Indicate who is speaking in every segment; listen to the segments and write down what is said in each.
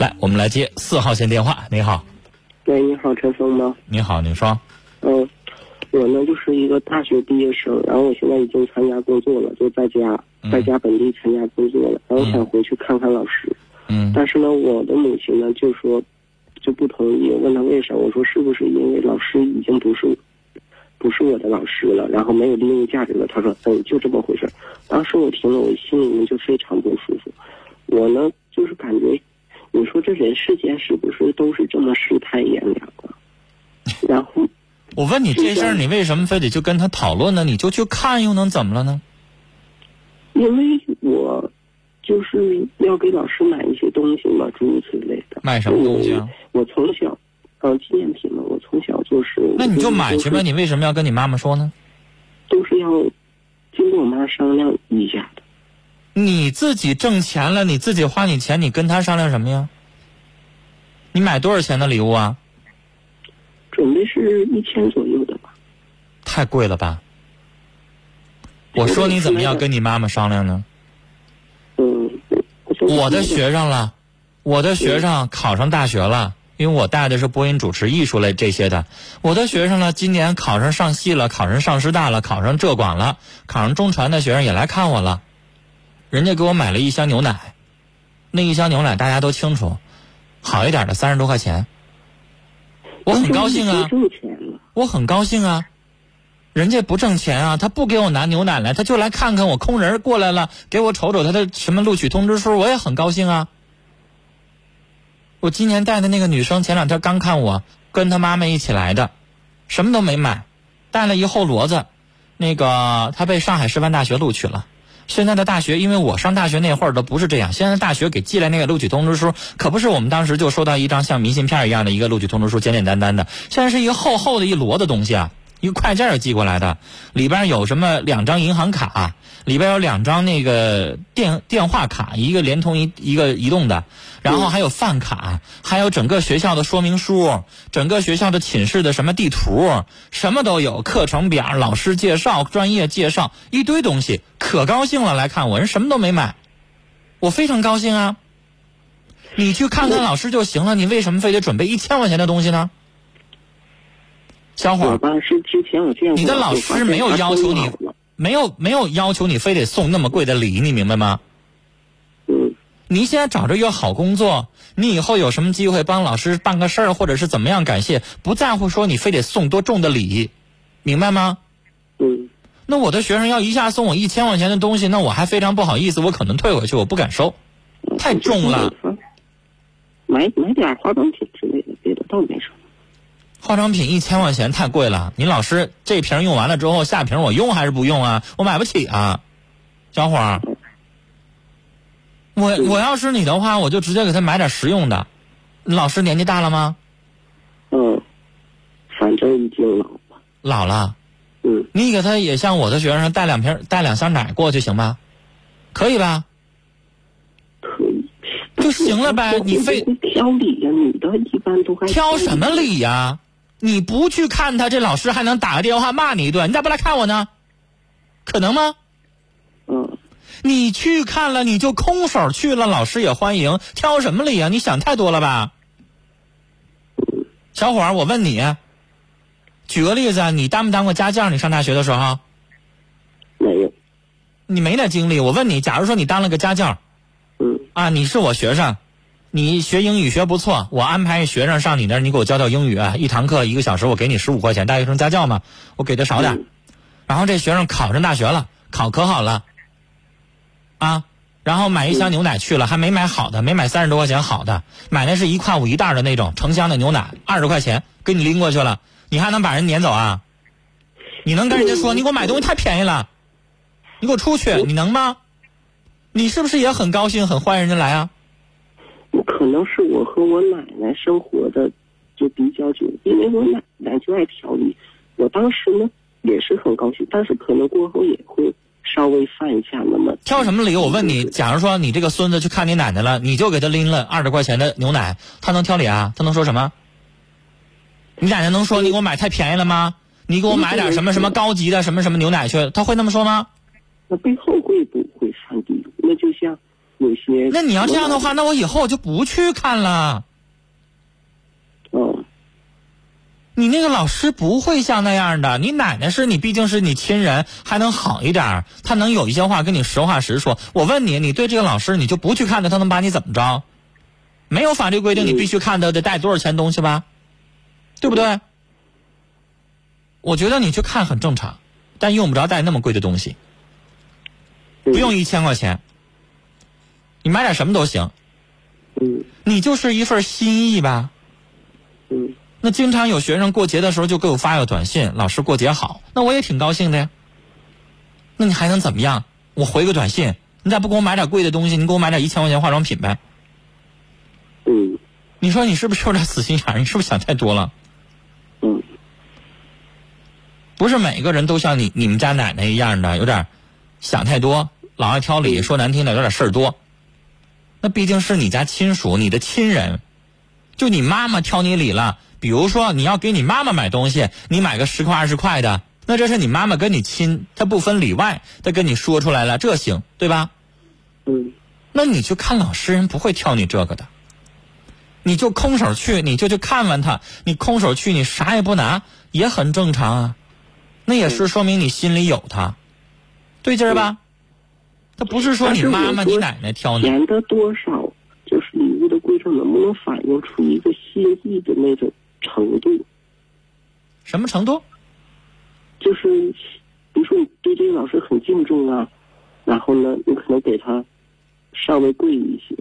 Speaker 1: 来，我们来接四号线电话。你好，
Speaker 2: 喂，你好，陈峰吗？
Speaker 1: 你好，你说，
Speaker 2: 嗯，我呢就是一个大学毕业生，然后我现在已经参加工作了，就在家，在家本地参加工作了，然后想回去看看老师，
Speaker 1: 嗯
Speaker 2: 但是呢，我的母亲呢就说就不同意，问他为啥，我说是不是因为老师已经不是不是我的老师了，然后没有利用价值了？他说，嗯，就这么回事儿。当时我听了，我心里面就非常不舒服。我呢就是感觉，你说这人世间是不是都是这么世态炎凉啊？然后。
Speaker 1: 我问你这事儿，你为什么非得就跟他讨论呢？你就去看又能怎么了呢？
Speaker 2: 因为我就是要给老师买一些东西嘛，诸如此类的。
Speaker 1: 买什么东西啊？
Speaker 2: 我从小，呃，纪念品嘛，我从小就是。
Speaker 1: 那你就买去呗，你为什么要跟你妈妈说呢？
Speaker 2: 都是要经过我妈商量一下的。
Speaker 1: 你自己挣钱了，你自己花你钱，你跟他商量什么呀？你买多少钱的礼物啊？
Speaker 2: 准备是一千左右的吧。
Speaker 1: 太贵了吧？我说你怎么要跟你妈妈商量呢？
Speaker 2: 嗯，我
Speaker 1: 我的学生了，我的学生考上大学了，因为我带的是播音主持、艺术类这些的。我的学生呢，今年考上上戏了，考上上师大了，考上浙广了，考上中传的学生也来看我了。人家给我买了一箱牛奶，那一箱牛奶大家都清楚，好一点的三十多块钱。我很高兴啊。我很高兴啊。人家不挣钱啊，他不给我拿牛奶来，他就来看看我，空人过来了，给我瞅瞅他的什么录取通知书，我也很高兴啊。我今年带的那个女生前两天刚看我，跟她妈妈一起来的，什么都没买，带了一后骡子，那个她被上海师范大学录取了。现在的大学，因为我上大学那会儿都不是这样，现在大学给寄来那个录取通知书，可不是我们当时就收到一张像明信片一样的一个录取通知书，简简单单的，现在是一个厚厚的一摞的东西啊，一个快件儿寄过来的，里边有什么两张银行卡，里边有两张那个电电话卡，一个联通一一个移动的，然后还有饭卡，还有整个学校的说明书，整个学校的寝室的什么地图，什么都有，课程表、老师介绍、专业介绍，一堆东西，可高兴了来看我，人什么都没买，我非常高兴啊。你去看看老师就行了，你为什么非得准备一千块钱的东西呢？小伙儿，
Speaker 2: 我吧是之前我见过。
Speaker 1: 你的老师没有要求你，没有没有要求你非得送那么贵的礼，你明白吗？
Speaker 2: 嗯，
Speaker 1: 你现在找着一个好工作，你以后有什么机会帮老师办个事儿，或者是怎么样感谢，不在乎说你非得送多重的礼，明白吗？
Speaker 2: 嗯，
Speaker 1: 那我的学生要一下送我一千块钱的东西，那我还非常不好意思，我可能退回去，我不敢收，太重了。
Speaker 2: 买买点化妆品之类的，别的倒没什么。
Speaker 1: 化妆品一千块钱太贵了，你老师这瓶用完了之后，下瓶我用还是不用啊？我买不起啊，小伙儿。我我要是你的话，我就直接给他买点实用的。老师年纪大了吗？
Speaker 2: 嗯，反正已经老了。
Speaker 1: 老了，
Speaker 2: 嗯，
Speaker 1: 你给他也像我的学生带两瓶带两箱奶过去行吧？可以吧？
Speaker 2: 可以。
Speaker 1: 就行了呗你非
Speaker 2: 挑理呀、女的一般都还
Speaker 1: 挑什么理呀、你不去看他，这老师还能打个电话骂你一顿，你咋不来看我呢？可能吗？
Speaker 2: 嗯，
Speaker 1: 你去看了，你就空手去了，老师也欢迎，挑什么理啊、你想太多了吧？小伙儿，我问你，举个例子啊，你当没当过家教？你上大学的时候，
Speaker 2: 没有。
Speaker 1: 你没那经历。我问你，假如说你当了个家教，
Speaker 2: 嗯
Speaker 1: 啊，你是我学生，你学英语学不错，我安排学生上你那儿，你给我教教英语啊，一堂课一个小时，我给你十五块钱，大学生家教嘛，我给的少点。
Speaker 2: 嗯
Speaker 1: 然后这学生考上大学了，考可好了，啊，然后买一箱牛奶去了，还没买好的，没买三十多块钱好的，买的是一块五一袋的那种成箱的牛奶，二十块钱给你拎过去了，你还能把人撵走啊？你能跟人家说你给我买东西太便宜了，你给我出去，你能吗？你是不是也很高兴，很欢迎人家来啊？
Speaker 2: 可能是我和我奶奶生活的就比较久，因为我奶奶就爱调理。我当时呢也是很高兴，但是可能过后也会稍微犯一下那么
Speaker 1: 挑什么理？我问你，假如说你这个孙子去看你奶奶了，你就给他拎了二十块钱的牛奶，他能挑理啊？他能说什么？你奶奶能说你给我买太便宜了吗？你给我买点什么什么高级的什么什么牛奶去？他会那么说吗？
Speaker 2: 那背后会不会犯嘀咕？那就像有些。
Speaker 1: 那你要这样的话，那我以后我就不去看了。
Speaker 2: 嗯。
Speaker 1: 你那个老师不会像那样的。你奶奶是你，毕竟是你亲人，还能好一点他能有一些话跟你实话实说。我问你，你对这个老师你就不去看他，他能把你怎么着？没有法律规定你必须看他得带多少钱东西吧？对不对？我觉得你去看很正常，但用不着带那么贵的东西。不用一千块钱，你买点什么都行。
Speaker 2: 嗯。
Speaker 1: 你就是一份心意吧。
Speaker 2: 嗯。
Speaker 1: 那经常有学生过节的时候就给我发个短信，老师过节好，那我也挺高兴的呀。那你还能怎么样？我回个短信，你咋不给我买点贵的东西，你给我买点一千块钱化妆品呗。
Speaker 2: 嗯。
Speaker 1: 你说你是不是有点死心眼儿？你是不是想太多了？
Speaker 2: 嗯。
Speaker 1: 不是每个人都像你你们家奶奶一样的，有点想太多，老爱挑理，说难听点有点事儿多。那毕竟是你家亲属，你的亲人，就你妈妈挑你理了。比如说你要给你妈妈买东西，你买个十块二十块的，那这是你妈妈跟你亲，她不分里外，她跟你说出来了，这行对吧？
Speaker 2: 嗯。
Speaker 1: 那你去看老师，人不会挑你这个的。你就空手去，你就去看完他。你空手去，你啥也不拿，也很正常啊。那也是说明你心里有他，对劲儿吧？他不是说你妈妈、你奶奶挑你。
Speaker 2: 钱的多少，就是礼物的贵重，能不能反映出一个心意的那种程度？
Speaker 1: 什么程度？
Speaker 2: 就是，比如说你对这个老师很敬重啊，然后呢，你可能给他稍微贵一些。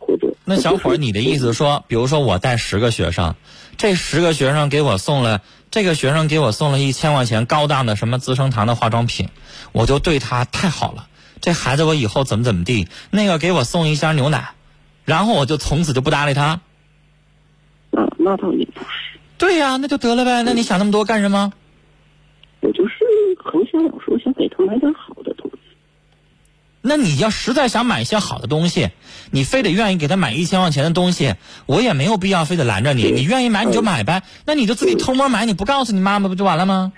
Speaker 1: 或者那小伙儿，你的意思说，比如说我带十个学生，这十个学生给我送了，这个学生给我送了一千块钱高档的什么资生堂的化妆品，我就对他太好了。这孩子我以后怎么怎么地，那个给我送一箱牛奶，然后我就从此就不搭理他。
Speaker 2: 那那倒也不是。
Speaker 1: 对呀，那就得了呗。那你想那么多干什么？
Speaker 2: 我就是很想有时候，想给他买点好的东西。
Speaker 1: 那你要实在想买一些好的东西。你非得愿意给他买一千块钱的东西，我也没有必要非得拦着你。你愿意买你就买呗，那你就自己偷摸买，你不告诉你妈妈不就完了吗？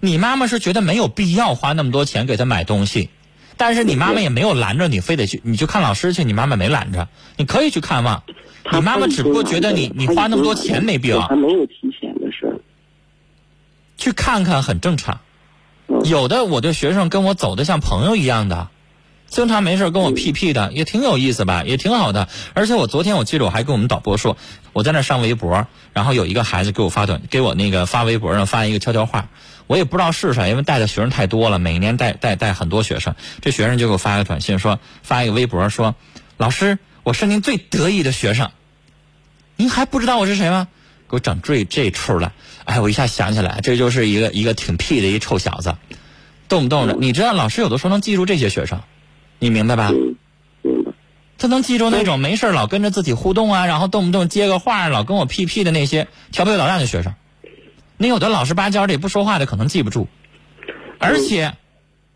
Speaker 2: 嗯。
Speaker 1: 你妈妈是觉得没有必要花那么多钱给他买东西，但是你妈妈也没有拦着你，非得去，你去看老师去，你妈妈没拦着，你可以去看望。你妈妈只不过觉得你你花那么多钱没必要。
Speaker 2: 还没有提前的事儿。
Speaker 1: 去看看很正常，有的我的学生跟我走的像朋友一样的。经常没事跟我屁屁的，也挺有意思吧，也挺好的。而且我昨天我记得我还跟我们导播说，我在那上微博，然后有一个孩子给我发短，给我那个发微博上发一个悄悄话，我也不知道是谁，因为带的学生太多了，每年带带带很多学生。这学生就给我发个短信说，发一个微博说，老师，我是您最得意的学生，您还不知道我是谁吗？给我整这这出来，哎，我一下想起来，这就是一个一个挺屁的一臭小子，动不动的，你知道老师有的时候能记住这些学生。你明白吧？他能记住那种没事老跟着自己互动啊，然后动不动接个话，老跟我屁屁的那些调皮捣蛋的学生。你有的老实巴交的也不说话的，可能记不住。而且，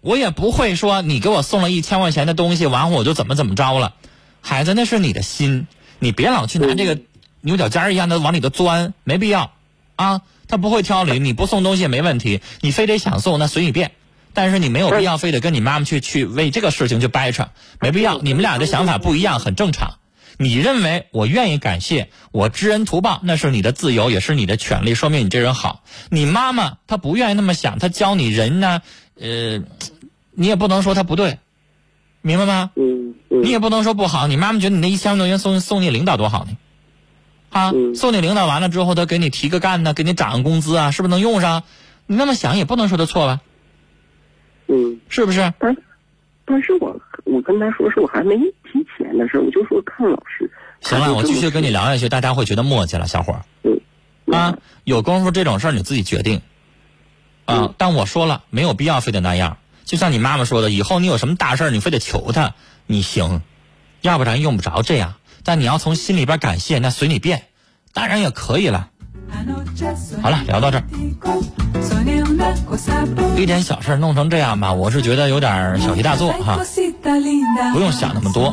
Speaker 1: 我也不会说你给我送了一千块钱的东西，完后我就怎么怎么着了。孩子，那是你的心，你别老去拿这个牛角尖一样的往里头钻，没必要啊。他不会挑理，你不送东西也没问题，你非得想送，那随你便。但是你没有必要非得跟你妈妈去去为这个事情去掰扯，没必要。你们俩的想法不一样，很正常。你认为我愿意感谢，我知恩图报，那是你的自由，也是你的权利，说明你这人好。你妈妈她不愿意那么想，她教你人呢，呃，你也不能说她不对，明白吗？
Speaker 2: 嗯。
Speaker 1: 你也不能说不好。你妈妈觉得你那一千多元送送你领导多好呢，啊，送你领导完了之后，他给你提个干呢，给你涨个工资啊，是不是能用上？你那么想也不能说他错吧。
Speaker 2: 嗯，
Speaker 1: 是不是？
Speaker 2: 但，但是我我跟他说是我还没提钱的事我就说看老师。
Speaker 1: 行了，我继续跟你聊下去，大家会觉得磨叽了，小伙儿。
Speaker 2: 嗯。
Speaker 1: 啊，有功夫这种事儿你自己决定。啊，但我说了，没有必要非得那样。就像你妈妈说的，以后你有什么大事儿，你非得求他，你行，要不然用不着这样。但你要从心里边感谢，那随你便，当然也可以了。好了，聊到这儿，一点小事弄成这样吧，我是觉得有点小题大做哈，不用想那么多。